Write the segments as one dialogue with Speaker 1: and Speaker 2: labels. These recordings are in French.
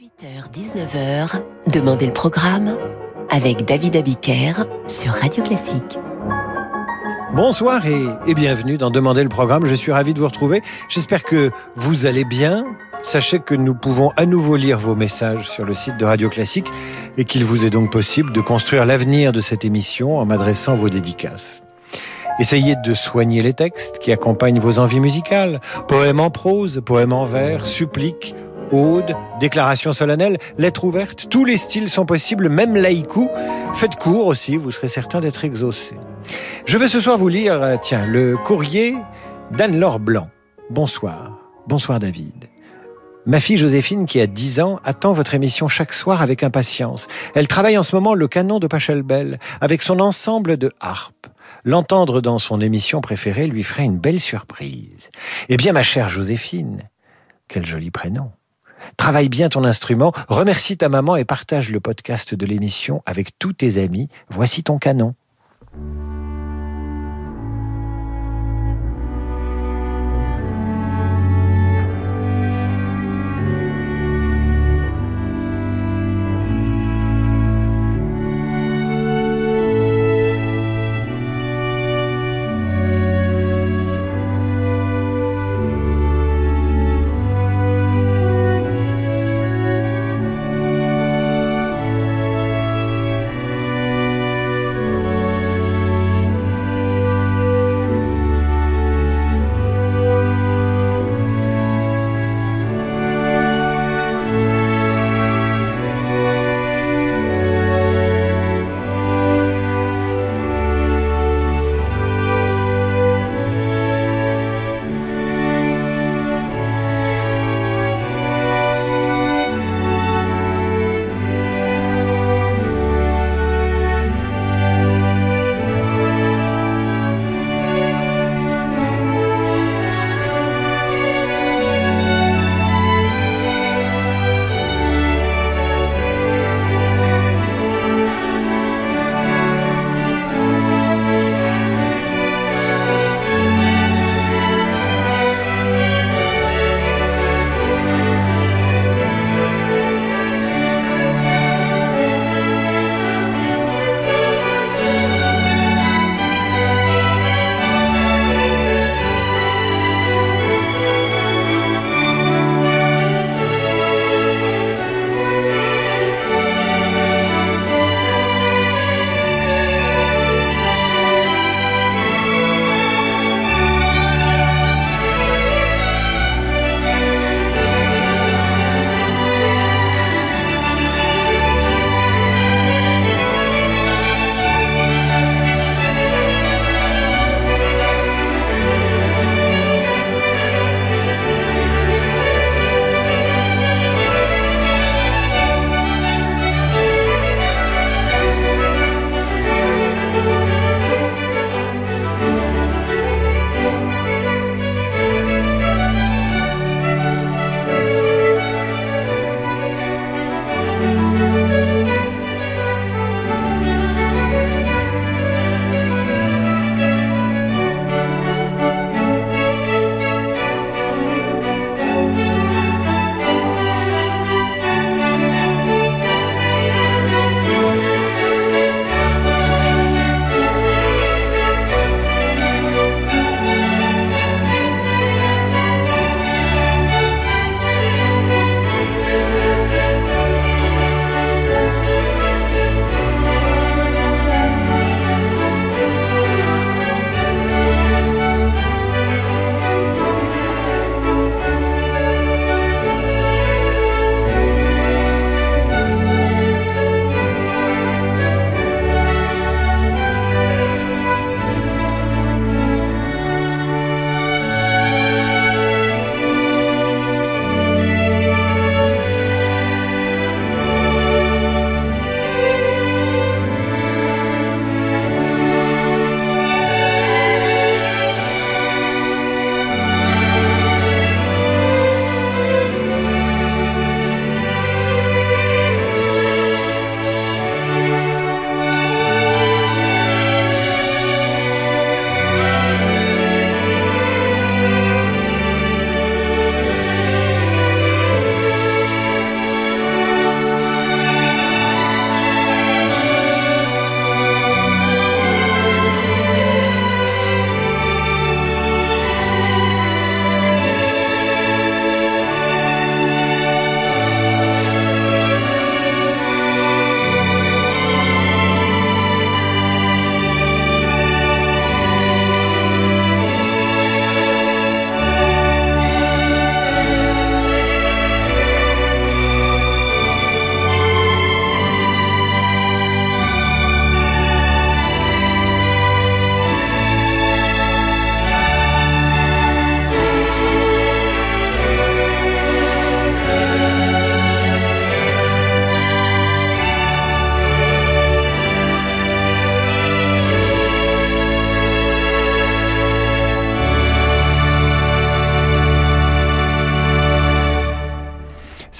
Speaker 1: 18h-19h, Demandez le programme avec David Abiker sur Radio Classique.
Speaker 2: Bonsoir et, bienvenue dans Demandez le programme. Je suis ravi de vous retrouver. J'espère que vous allez bien. Sachez que nous pouvons à nouveau lire vos messages sur le site de Radio Classique et qu'il vous est donc possible de construire l'avenir de cette émission en m'adressant vos dédicaces. Essayez de soigner les textes qui accompagnent vos envies musicales. Poèmes en prose, poèmes en vers, suppliques, Aude, déclaration solennelle, lettre ouverte, tous les styles sont possibles, même laïku. Faites court aussi, vous serez certain d'être exaucé. Je vais ce soir vous lire, euh, tiens, le courrier d'Anne-Laure Blanc. Bonsoir. Bonsoir David. Ma fille Joséphine, qui a 10 ans, attend votre émission chaque soir avec impatience. Elle travaille en ce moment le canon de Pachelbel, avec son ensemble de harpes. L'entendre dans son émission préférée lui ferait une belle surprise. Eh bien, ma chère Joséphine, quel joli prénom. Travaille bien ton instrument, remercie ta maman et partage le podcast de l'émission avec tous tes amis. Voici ton canon.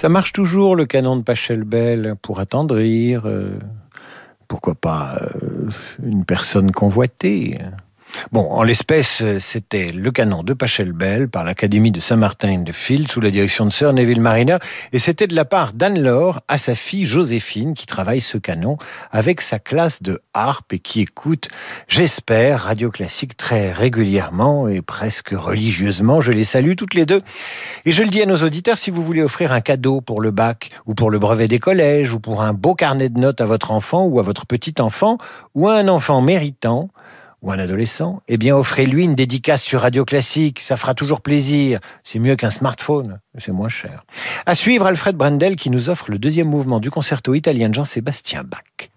Speaker 2: Ça marche toujours le canon de Pachelbel pour attendrir, euh, pourquoi pas euh, une personne convoitée. Bon, en l'espèce, c'était le canon de Pachelbel par l'Académie de Saint-Martin de Field sous la direction de Sir Neville Mariner. Et c'était de la part d'Anne-Laure à sa fille Joséphine qui travaille ce canon avec sa classe de harpe et qui écoute, j'espère, Radio Classique très régulièrement et presque religieusement. Je les salue toutes les deux. Et je le dis à nos auditeurs, si vous voulez offrir un cadeau pour le bac ou pour le brevet des collèges ou pour un beau carnet de notes à votre enfant ou à votre petit enfant ou à un enfant méritant, ou un adolescent, eh bien offrez-lui une dédicace sur Radio Classique, ça fera toujours plaisir. C'est mieux qu'un smartphone, c'est moins cher. À suivre Alfred Brendel qui nous offre le deuxième mouvement du concerto italien de Jean-Sébastien Bach.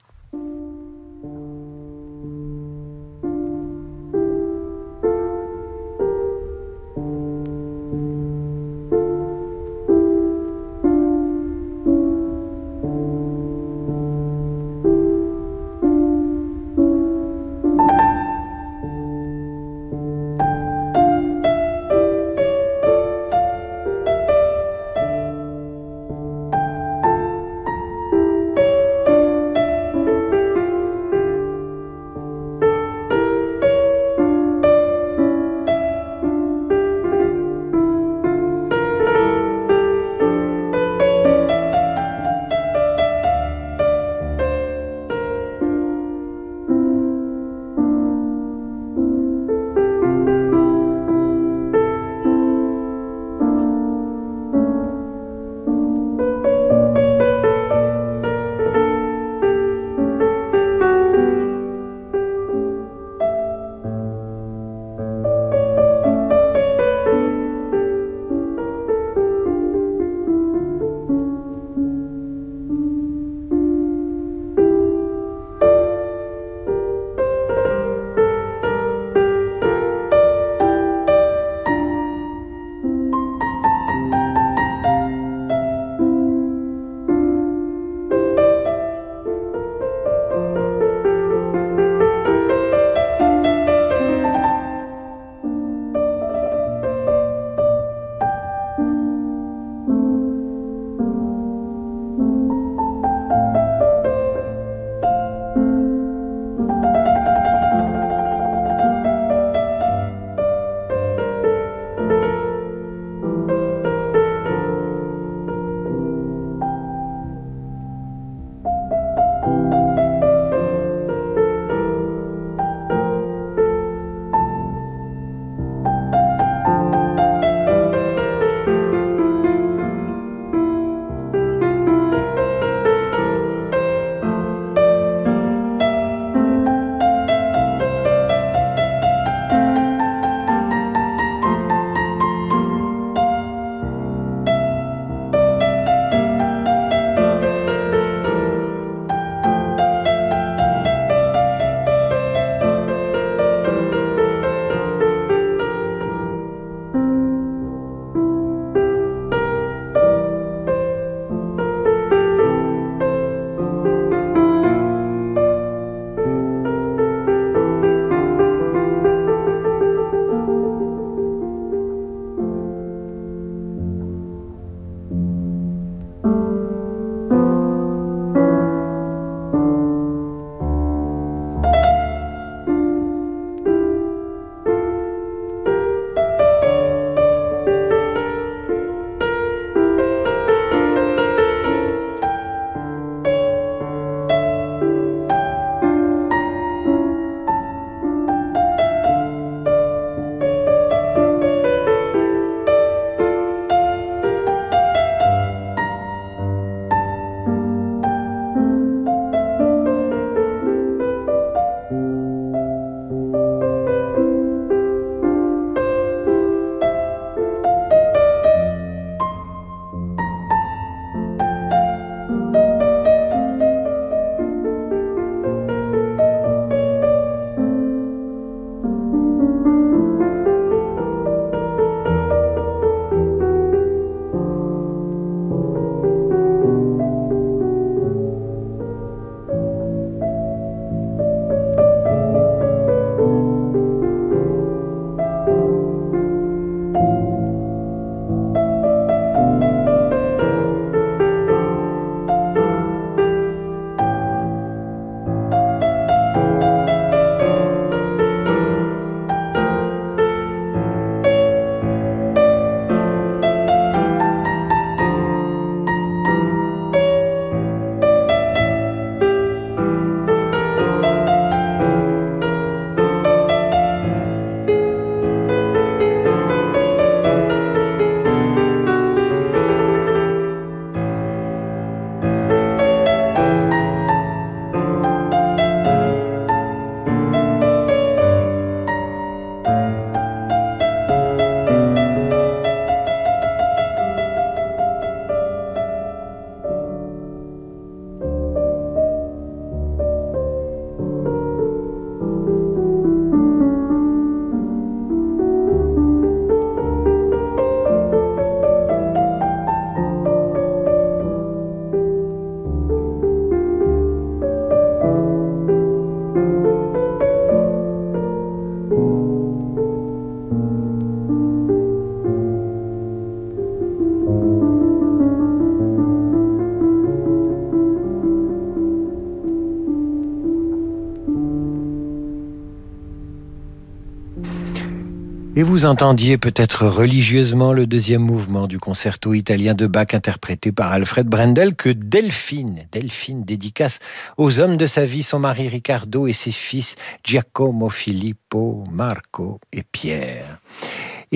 Speaker 2: Vous entendiez peut-être religieusement le deuxième mouvement du concerto italien de Bach interprété par Alfred Brendel que Delphine, Delphine dédicace aux hommes de sa vie, son mari Riccardo et ses fils Giacomo, Filippo, Marco et Pierre.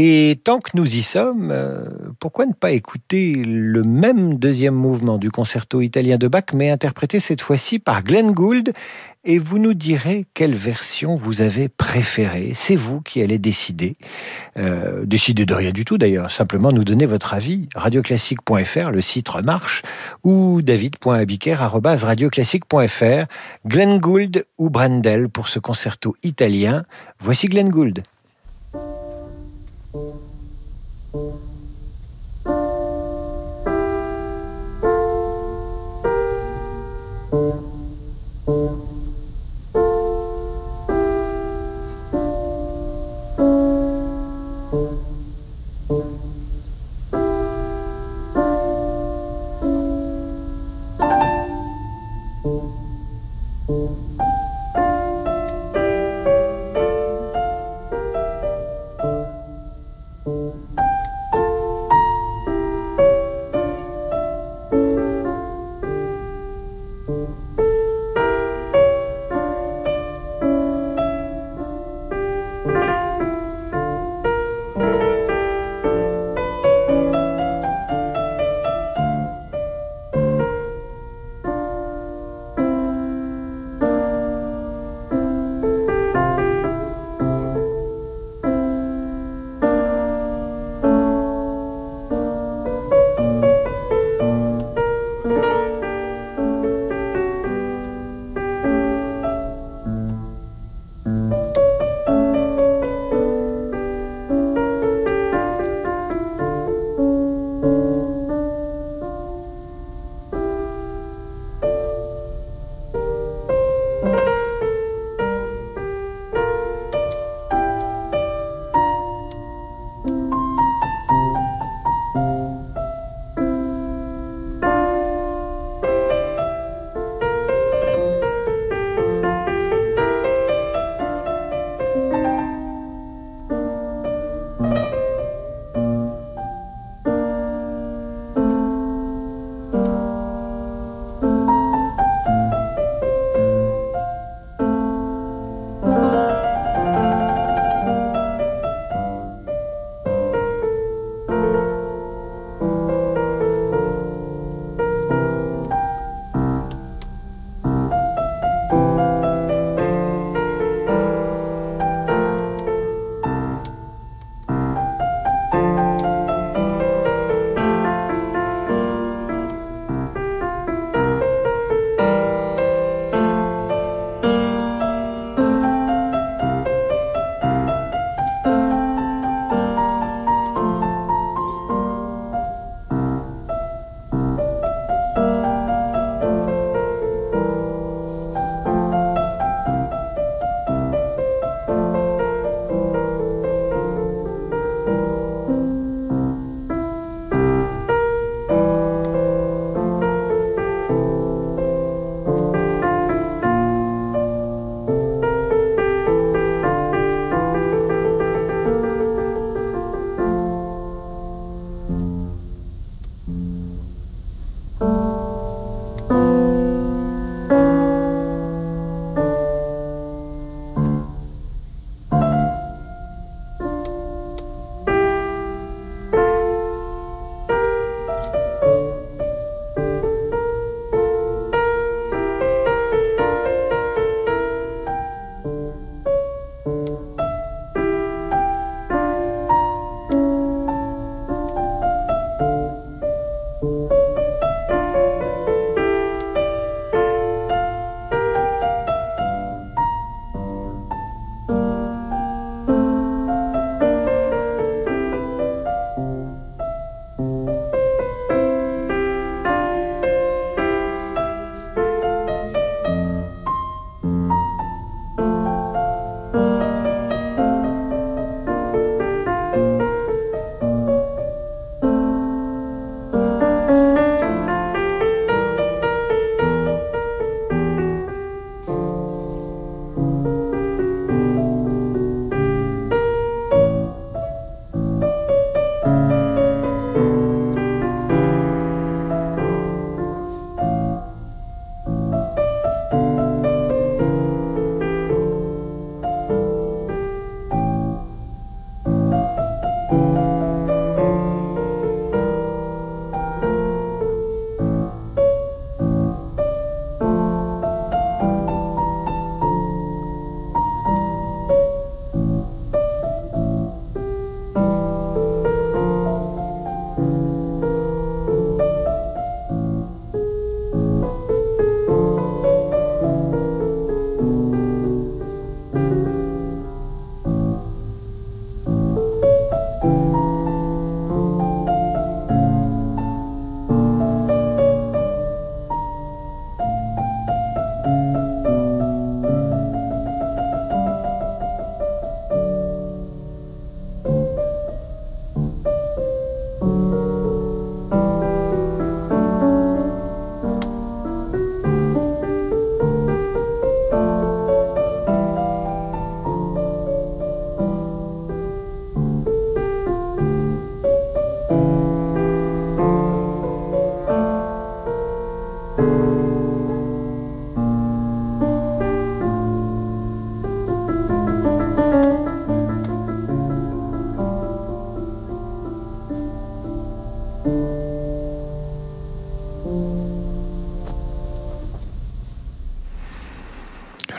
Speaker 2: Et tant que nous y sommes, euh, pourquoi ne pas écouter le même deuxième mouvement du concerto italien de Bach, mais interprété cette fois-ci par Glenn Gould? Et vous nous direz quelle version vous avez préférée. C'est vous qui allez décider. Euh, décider de rien du tout d'ailleurs, simplement nous donner votre avis. Radioclassique.fr, le site remarche, ou david.abiker.radioclassique.fr. Glenn Gould ou Brandel pour ce concerto italien. Voici Glenn Gould. Thank you.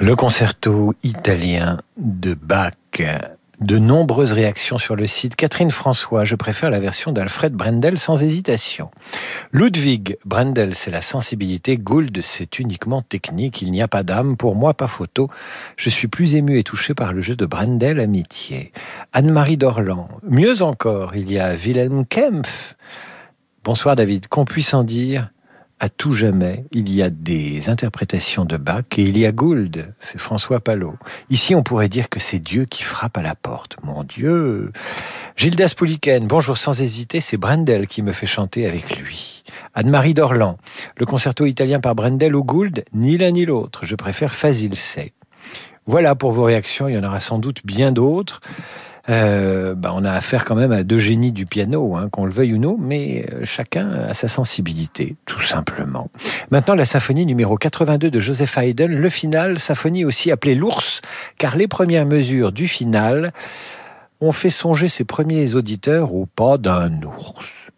Speaker 2: Le concerto italien de Bach. De nombreuses réactions sur le site. Catherine François, je préfère la version d'Alfred Brendel sans hésitation. Ludwig Brendel, c'est la sensibilité. Gould, c'est uniquement technique. Il n'y a pas d'âme. Pour moi, pas photo. Je suis plus ému et touché par le jeu de Brendel Amitié. Anne-Marie Dorland. Mieux encore, il y a Wilhelm Kempf. Bonsoir David. Qu'on puisse en dire à tout jamais, il y a des interprétations de Bach et il y a Gould, c'est François Palot. Ici, on pourrait dire que c'est Dieu qui frappe à la porte. Mon Dieu Gildas Pouliken, bonjour sans hésiter, c'est Brendel qui me fait chanter avec lui. Anne-Marie Dorland, le concerto italien par Brendel ou Gould, ni l'un ni l'autre, je préfère Fazil Say. Voilà pour vos réactions, il y en aura sans doute bien d'autres. Euh, bah, on a affaire quand même à deux génies du piano, hein, qu'on le veuille ou non, mais euh, chacun a sa sensibilité, tout simplement. Maintenant, la symphonie numéro 82 de Joseph Haydn, le final, symphonie aussi appelée l'ours, car les premières mesures du final ont fait songer ses premiers auditeurs au pas d'un ours.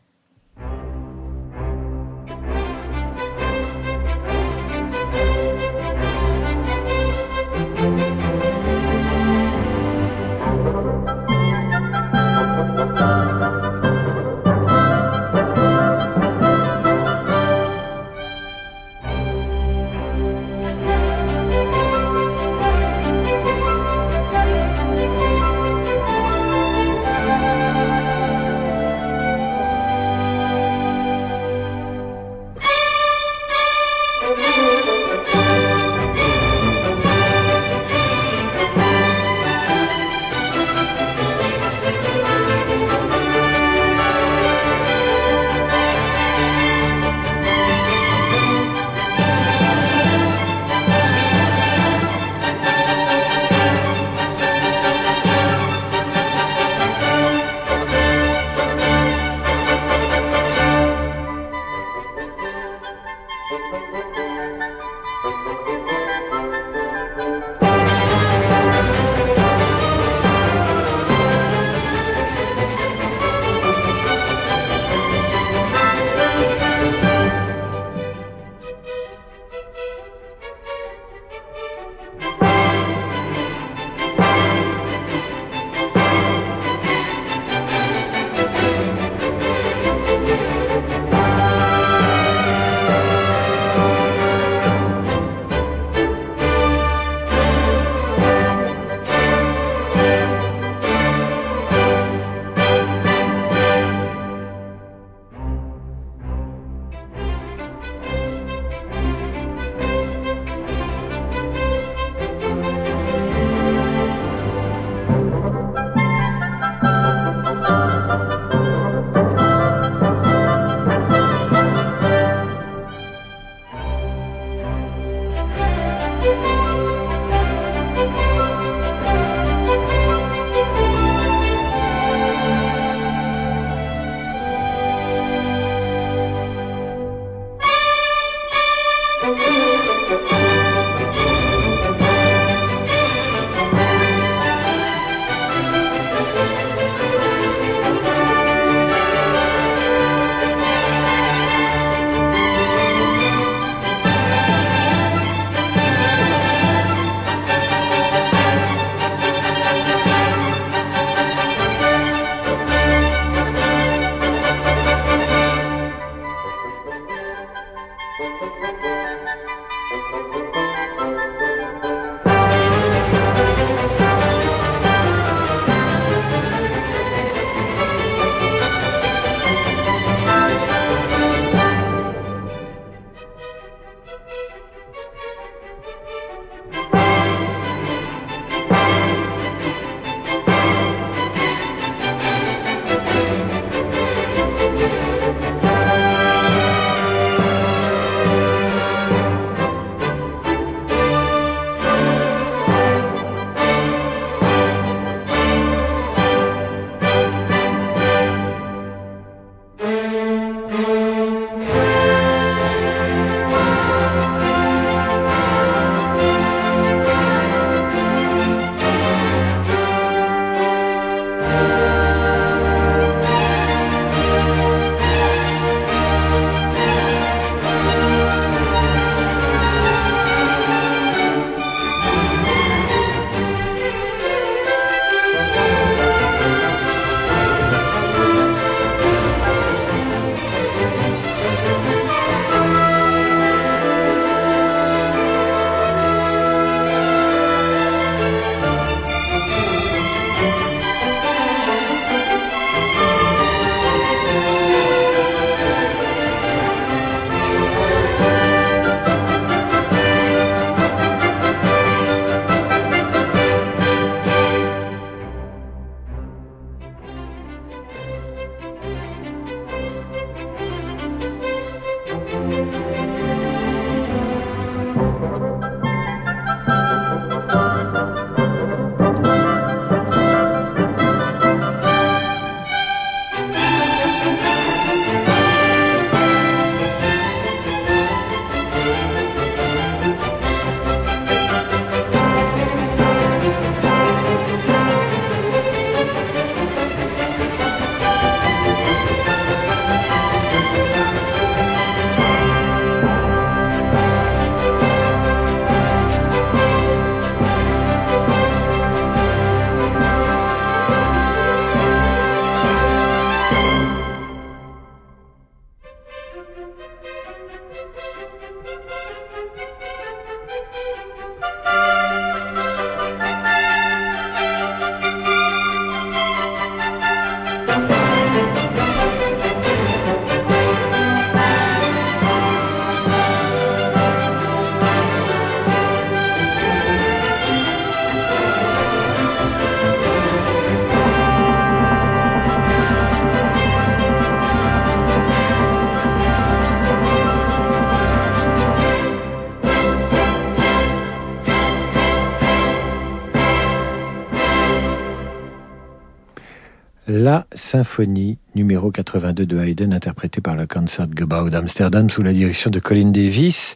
Speaker 2: Symphonie numéro 82 de Haydn, interprétée par le Concertgebouw d'Amsterdam sous la direction de Colin Davis.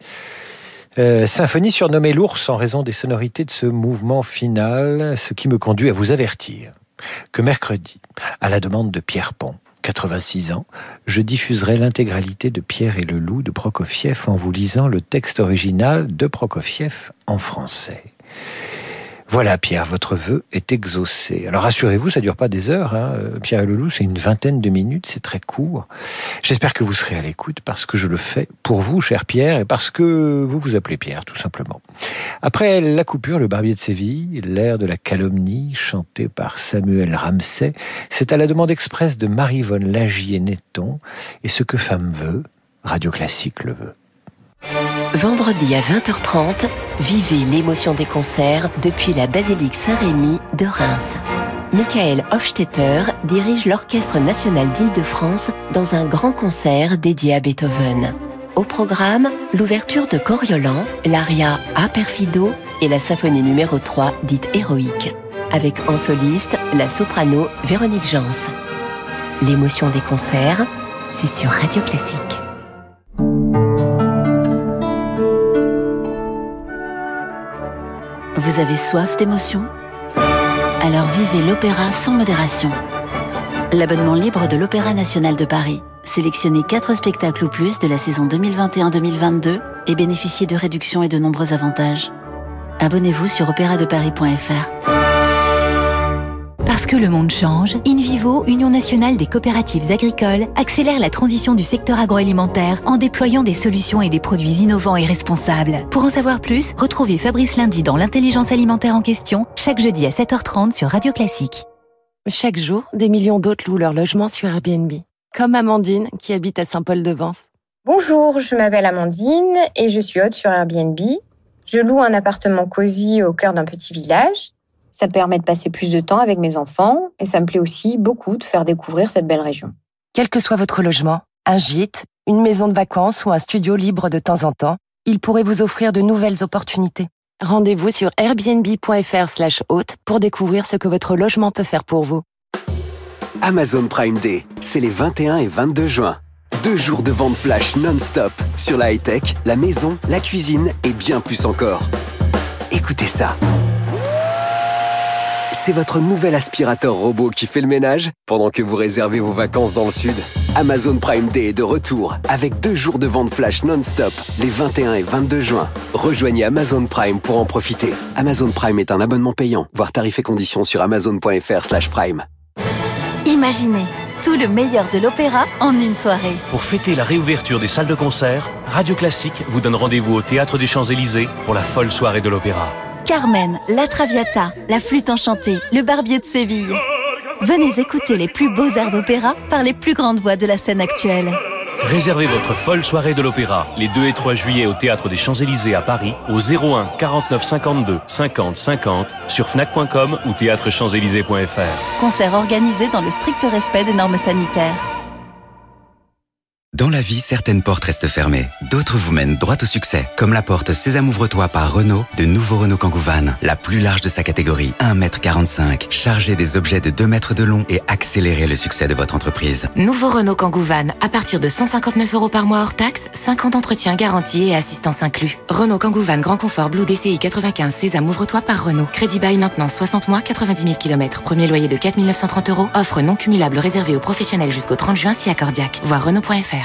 Speaker 2: Euh, symphonie surnommée l'ours en raison des sonorités de ce mouvement final, ce qui me conduit à vous avertir que mercredi, à la demande de Pierre Pont, 86 ans, je diffuserai l'intégralité de Pierre et le Loup de Prokofiev en vous lisant le texte original de Prokofiev en français. Voilà, Pierre, votre vœu est exaucé. Alors rassurez-vous, ça dure pas des heures. Hein. Euh, Pierre loup, c'est une vingtaine de minutes, c'est très court. J'espère que vous serez à l'écoute parce que je le fais pour vous, cher Pierre, et parce que vous vous appelez Pierre, tout simplement. Après la coupure, le barbier de Séville, l'air de la calomnie, chanté par Samuel Ramsay, c'est à la demande expresse de Marie-Vonne Lagier-Netton, et ce que femme veut, Radio Classique le veut.
Speaker 1: Vendredi à 20h30, vivez l'émotion des concerts depuis la basilique Saint-Rémy de Reims. Michael Hofstetter dirige l'Orchestre national d'Île-de-France dans un grand concert dédié à Beethoven. Au programme, l'ouverture de Coriolan, l'aria A Perfido et la symphonie numéro 3 dite héroïque, avec en soliste la soprano Véronique Jans. L'émotion des concerts, c'est sur Radio Classique.
Speaker 3: Vous avez soif d'émotion Alors vivez l'opéra sans modération. L'abonnement libre de l'Opéra national de Paris. Sélectionnez 4 spectacles ou plus de la saison 2021-2022 et bénéficiez de réductions et de nombreux avantages. Abonnez-vous sur opéradeparis.fr.
Speaker 4: Parce que le monde change, InVivo, Union nationale des coopératives agricoles, accélère la transition du secteur agroalimentaire en déployant des solutions et des produits innovants et responsables. Pour en savoir plus, retrouvez Fabrice Lundi dans l'intelligence alimentaire en question, chaque jeudi à 7h30 sur Radio Classique.
Speaker 5: Chaque jour, des millions d'autres louent leur logement sur Airbnb. Comme Amandine, qui habite à Saint-Paul-de-Vence.
Speaker 6: Bonjour, je m'appelle Amandine et je suis hôte sur Airbnb. Je loue un appartement cosy au cœur d'un petit village. Ça permet de passer plus de temps avec mes enfants et ça me plaît aussi beaucoup de faire découvrir cette belle région.
Speaker 5: Quel que soit votre logement, un gîte, une maison de vacances ou un studio libre de temps en temps, il pourrait vous offrir de nouvelles opportunités. Rendez-vous sur airbnb.fr slash hôte pour découvrir ce que votre logement peut faire pour vous.
Speaker 7: Amazon Prime Day, c'est les 21 et 22 juin. Deux jours de vente flash non-stop sur la high-tech, la maison, la cuisine et bien plus encore. Écoutez ça c'est votre nouvel aspirateur robot qui fait le ménage pendant que vous réservez vos vacances dans le sud. Amazon Prime Day est de retour avec deux jours de vente flash non-stop les 21 et 22 juin. Rejoignez Amazon Prime pour en profiter. Amazon Prime est un abonnement payant. Voir tarifs et conditions sur amazon.fr/prime.
Speaker 4: Imaginez tout le meilleur de l'opéra en une soirée.
Speaker 8: Pour fêter la réouverture des salles de concert, Radio Classique vous donne rendez-vous au Théâtre des Champs-Élysées pour la folle soirée de l'opéra.
Speaker 4: Carmen, La Traviata, La Flûte Enchantée, Le Barbier de Séville. Venez écouter les plus beaux airs d'opéra par les plus grandes voix de la scène actuelle.
Speaker 8: Réservez votre folle soirée de l'opéra les 2 et 3 juillet au Théâtre des Champs-Élysées à Paris au 01 49 52 50 50 sur fnac.com ou théâtrechamps-élysées.fr.
Speaker 4: Concert organisé dans le strict respect des normes sanitaires.
Speaker 9: Dans la vie, certaines portes restent fermées. D'autres vous mènent droit au succès. Comme la porte Sésame ouvre-toi par Renault, de nouveau Renault Kangoo Van. La plus large de sa catégorie, 1m45. Chargée des objets de 2 mètres de long et accélérer le succès de votre entreprise.
Speaker 1: Nouveau Renault Kangoo Van, à partir de 159 euros par mois hors taxe, 50 entretiens garantis et assistance inclus. Renault Kangoo Van Grand Confort Blue DCI 95 Sésame ouvre-toi par Renault. Crédit bail maintenant 60 mois, 90 000 km. Premier loyer de 4 930 euros. Offre non cumulable réservée aux professionnels jusqu'au 30 juin si accordiaque. Voir Renault.fr.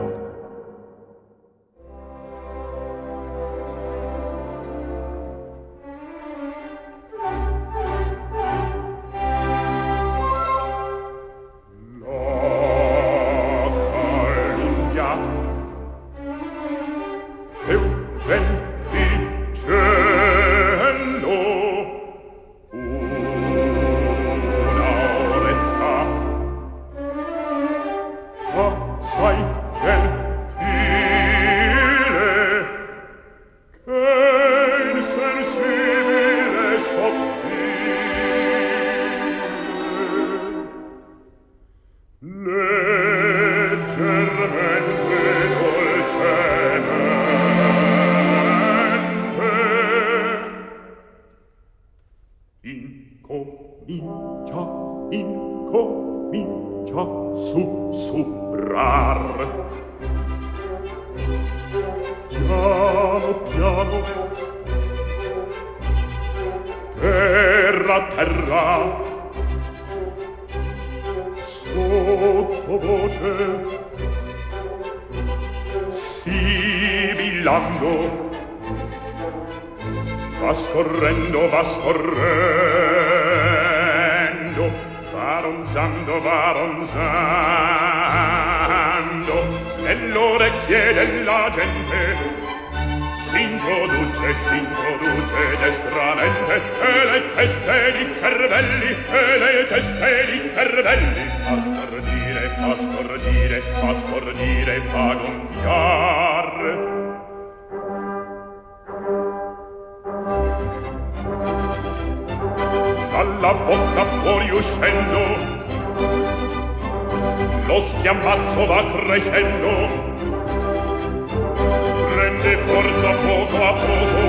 Speaker 10: la
Speaker 11: bocca fuori uscendo. Lo schiamazzo va crescendo. Prende forza poco a poco.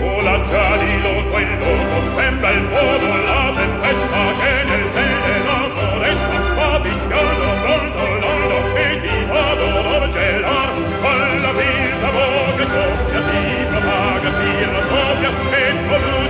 Speaker 11: Vola già di loco in loco sembra il tuono la tempesta che nel serenato resta va fischiando. Brontolando e ti va dolor gelar con la vita voga sopra si propaga si raddoppia e produce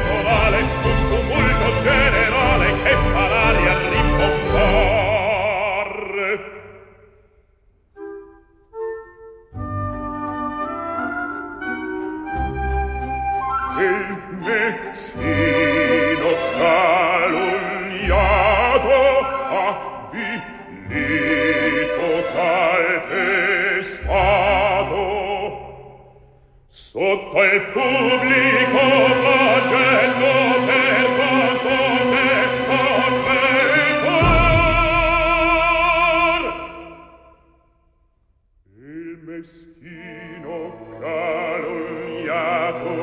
Speaker 11: tutto il pubblico facendo per canzone per il meschino calunniato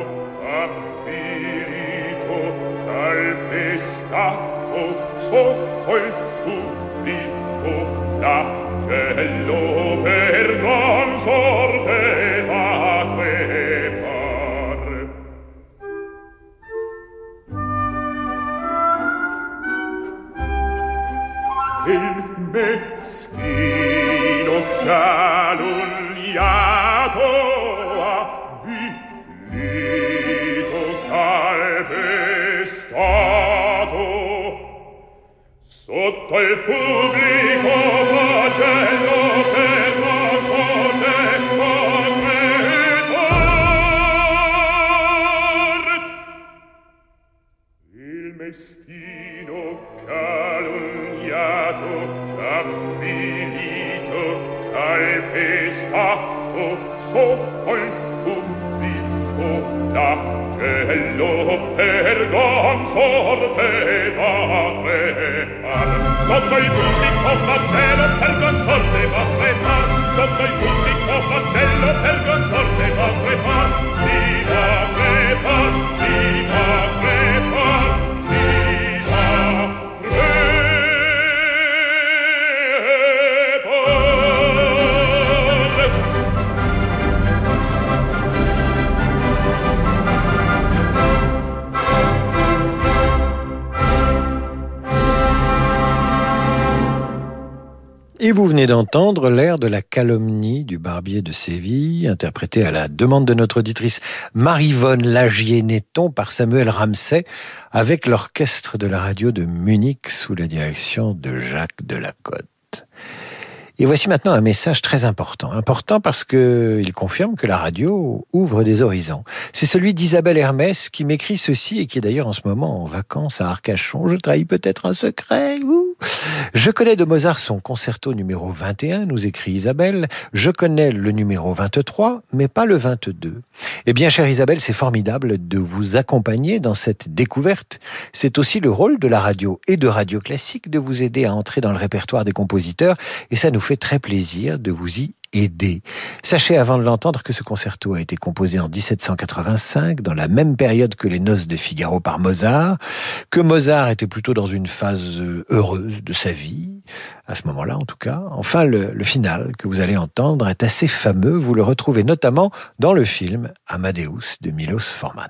Speaker 11: avvilito calpestato sotto il pubblico flagello per tutto il pubblico facendo per consorte contritor il mestino calunniato avvilito calpestato sotto il pubblico lacello per consorte sotto il pubblico flagelo per consorte va a far sotto il pubblico Vous venez d'entendre l'air de la calomnie du barbier de Séville, interprété à la demande de notre auditrice Marivonne Lagier-Netton par Samuel Ramsay, avec l'orchestre de la radio de Munich sous la direction de Jacques Delacote.
Speaker 2: Et voici maintenant un message très important. Important parce que il confirme que la radio ouvre des horizons. C'est celui d'Isabelle Hermès qui m'écrit ceci et qui est d'ailleurs en ce moment en vacances à Arcachon. Je trahis peut-être un secret. Je connais de Mozart son concerto numéro 21, nous écrit Isabelle. Je connais le numéro 23, mais pas le 22. Eh bien, chère Isabelle, c'est formidable de vous accompagner dans cette découverte. C'est aussi le rôle de la radio et de Radio Classique de vous aider à entrer dans le répertoire des compositeurs et ça nous fait très plaisir de vous y aider. Sachez avant de l'entendre que ce concerto a été composé en 1785, dans la même période que les Noces de Figaro par Mozart, que Mozart était plutôt dans une phase euh, heureuse de sa vie, à ce moment-là en tout cas. Enfin, le, le final que vous allez entendre est assez fameux, vous le retrouvez notamment dans le film Amadeus de Milos Forman.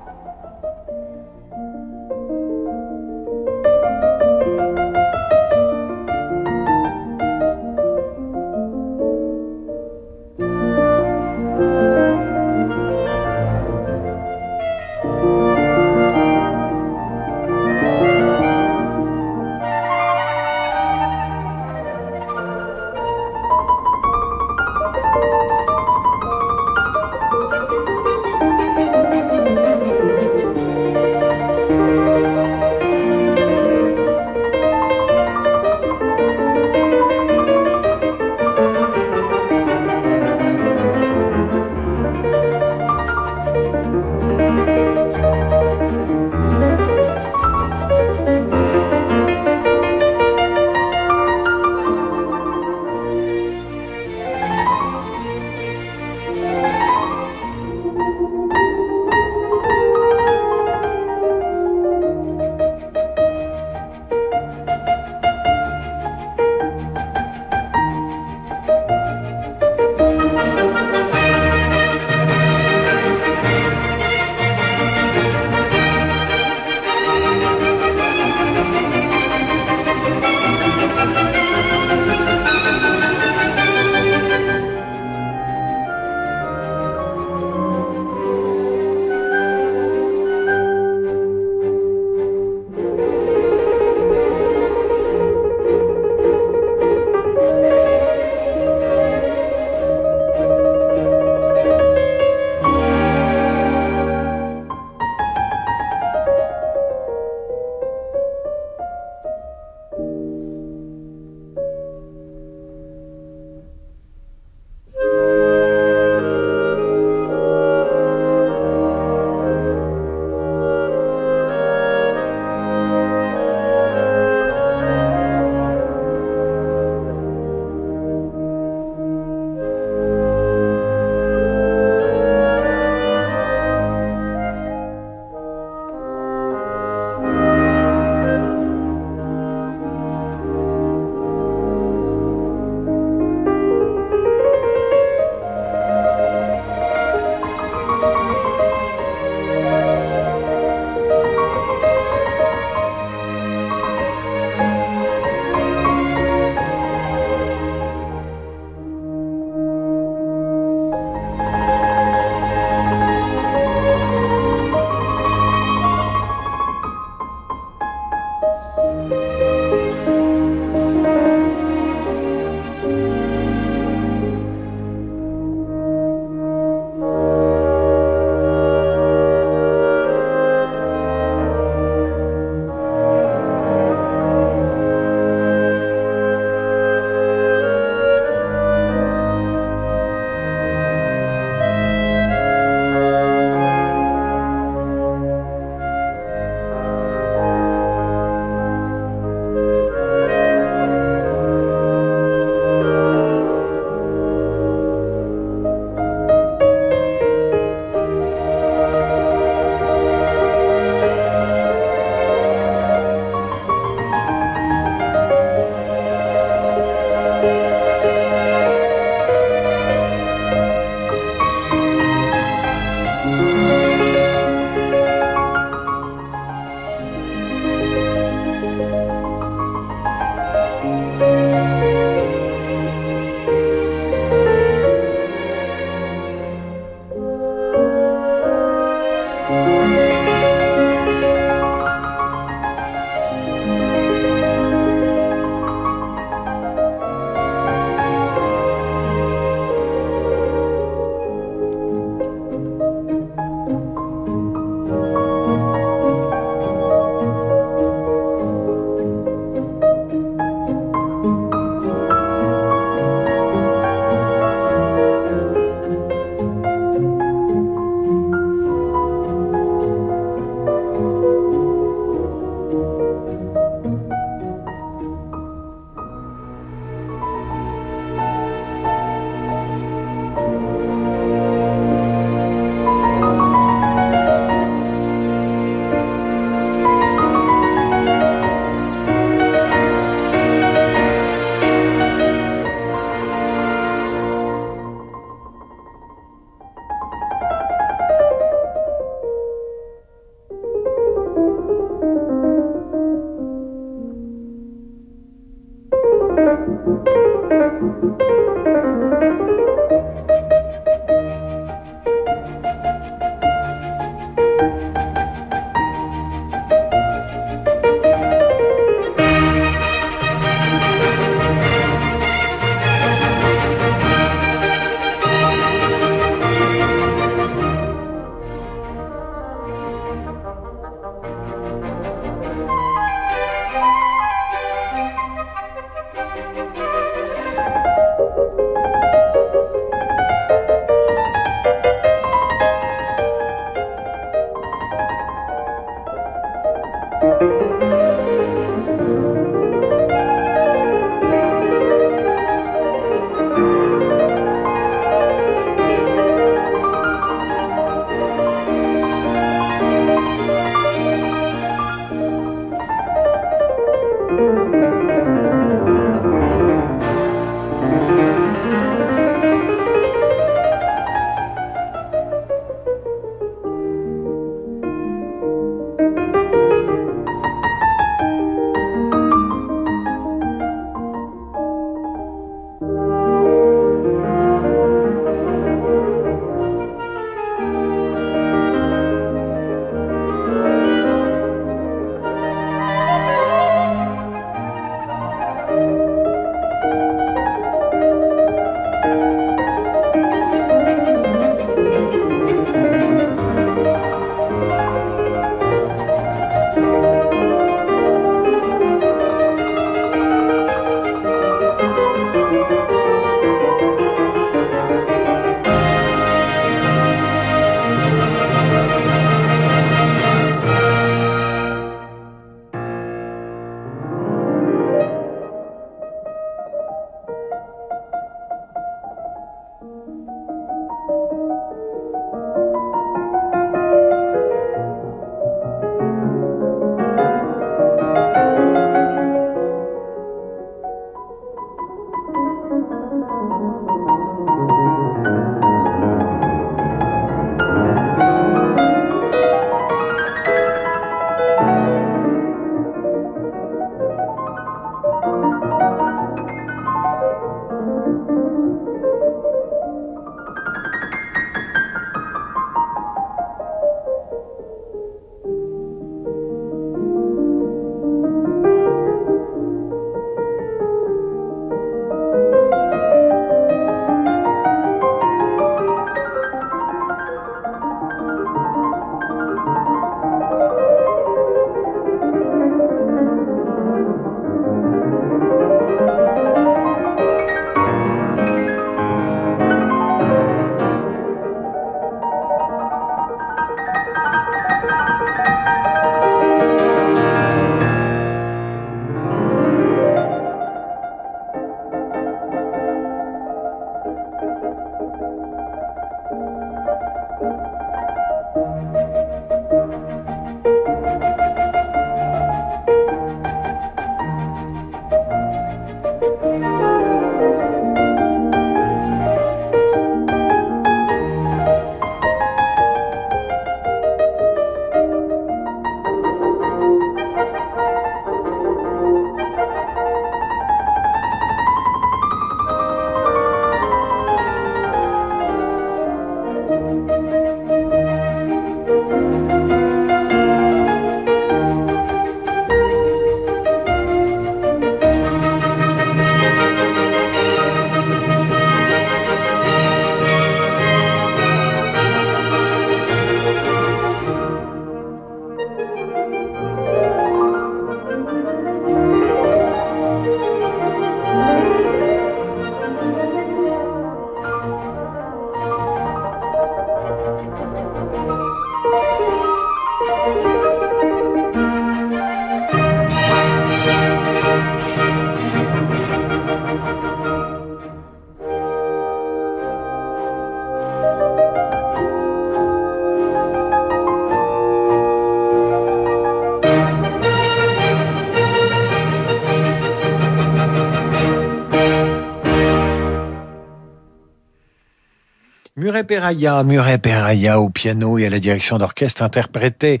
Speaker 2: Peraya, Murray Peraya au piano et à la direction d'orchestre interprété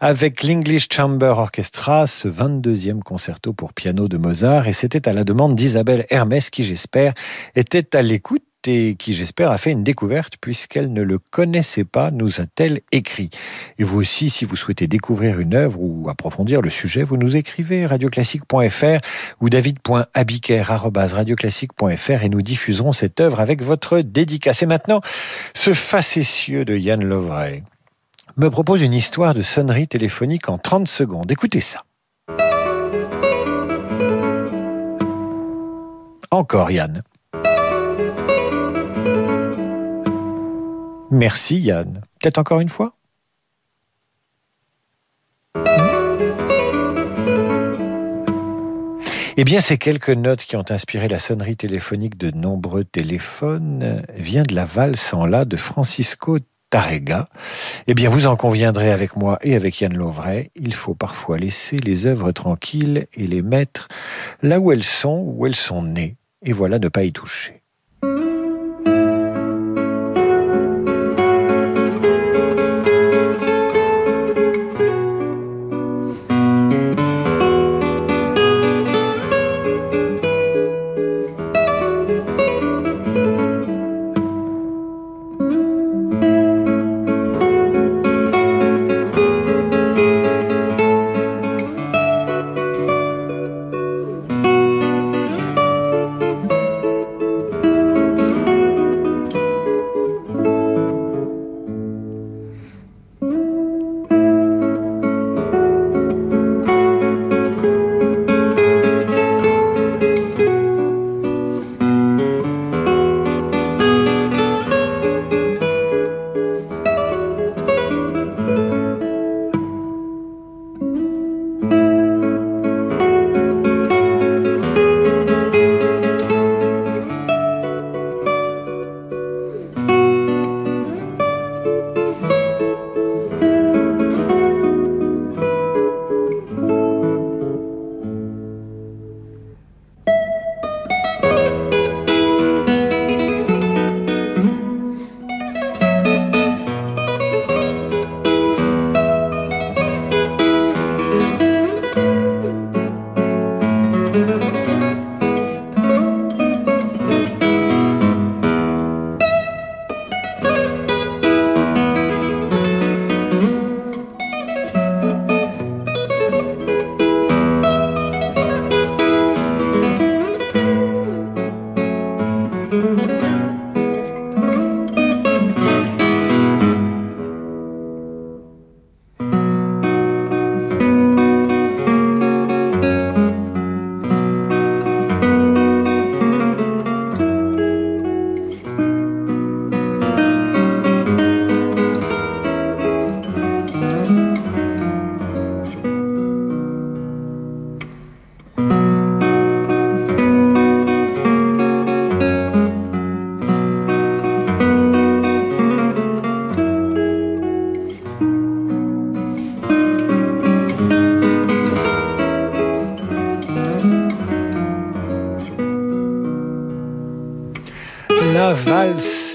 Speaker 2: avec l'English Chamber Orchestra, ce 22e concerto pour piano de Mozart. Et c'était à la demande d'Isabelle Hermès qui, j'espère, était à l'écoute et qui, j'espère, a fait une découverte puisqu'elle ne le connaissait pas, nous a-t-elle écrit. Et vous aussi, si vous souhaitez découvrir une œuvre ou approfondir le sujet, vous nous écrivez radioclassique.fr ou david.abiker.radioclassique.fr et nous diffuserons cette œuvre avec votre dédicace. Et maintenant, ce facétieux de Yann Lovray me propose une histoire de sonnerie téléphonique en 30 secondes. Écoutez ça. Encore Yann. Merci Yann. Peut-être encore une fois? Eh bien, ces quelques notes qui ont inspiré la sonnerie téléphonique de nombreux téléphones viennent de la valse en la de Francisco Tarrega. Eh bien, vous en conviendrez avec moi et avec Yann Lovray, il faut parfois laisser les œuvres tranquilles et les mettre là où elles sont, où elles sont nées, et voilà ne pas y toucher.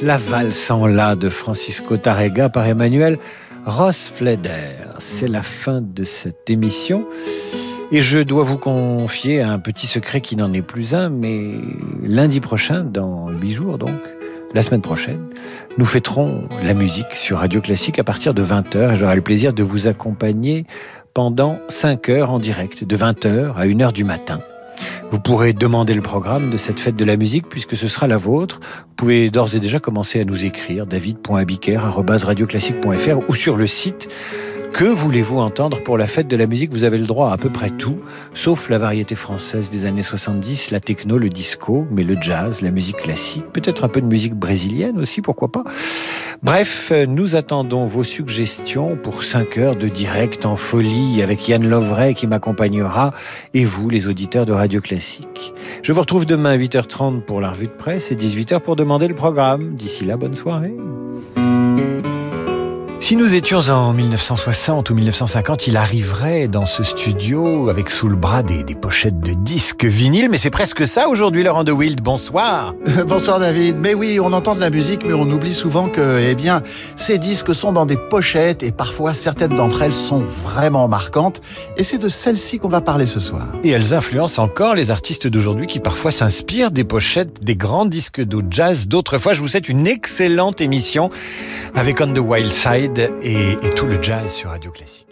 Speaker 2: La valse en la de Francisco Tarrega par Emmanuel Rossfleder. C'est la fin de cette émission. Et je dois vous confier un petit secret qui n'en est plus un, mais lundi prochain, dans huit jours donc, la semaine prochaine, nous fêterons la musique sur Radio Classique à partir de 20h et j'aurai le plaisir de vous accompagner pendant 5 heures en direct, de 20h à 1h du matin. Vous pourrez demander le programme de cette fête de la musique puisque ce sera la vôtre. Vous pouvez d'ores et déjà commencer à nous écrire david.abiker.radioclassique.fr ou sur le site que voulez-vous entendre pour la fête de la musique? Vous avez le droit à à peu près tout, sauf la variété française des années 70, la techno, le disco, mais le jazz, la musique classique, peut-être un peu de musique brésilienne aussi, pourquoi pas. Bref, nous attendons vos suggestions pour 5 heures de direct en folie avec Yann Lovray qui m'accompagnera et vous, les auditeurs de Radio Classique. Je vous retrouve demain à 8h30 pour la revue de presse et 18h pour demander le programme. D'ici là, bonne soirée. Si nous étions en 1960 ou 1950, il arriverait dans ce studio avec sous le bras des, des pochettes de disques vinyles, mais c'est presque ça aujourd'hui, Laurent de Wild. Bonsoir.
Speaker 10: Bonsoir David. Mais oui, on entend de la musique, mais on oublie souvent que, eh bien, ces disques sont dans des pochettes et parfois certaines d'entre elles sont vraiment marquantes. Et c'est de celles-ci qu'on va parler ce soir.
Speaker 2: Et elles influencent encore les artistes d'aujourd'hui qui parfois s'inspirent des pochettes des grands disques de jazz d'autrefois. Je vous souhaite une excellente émission avec On the Wild Side et, et tout le jazz sur Radio Classique.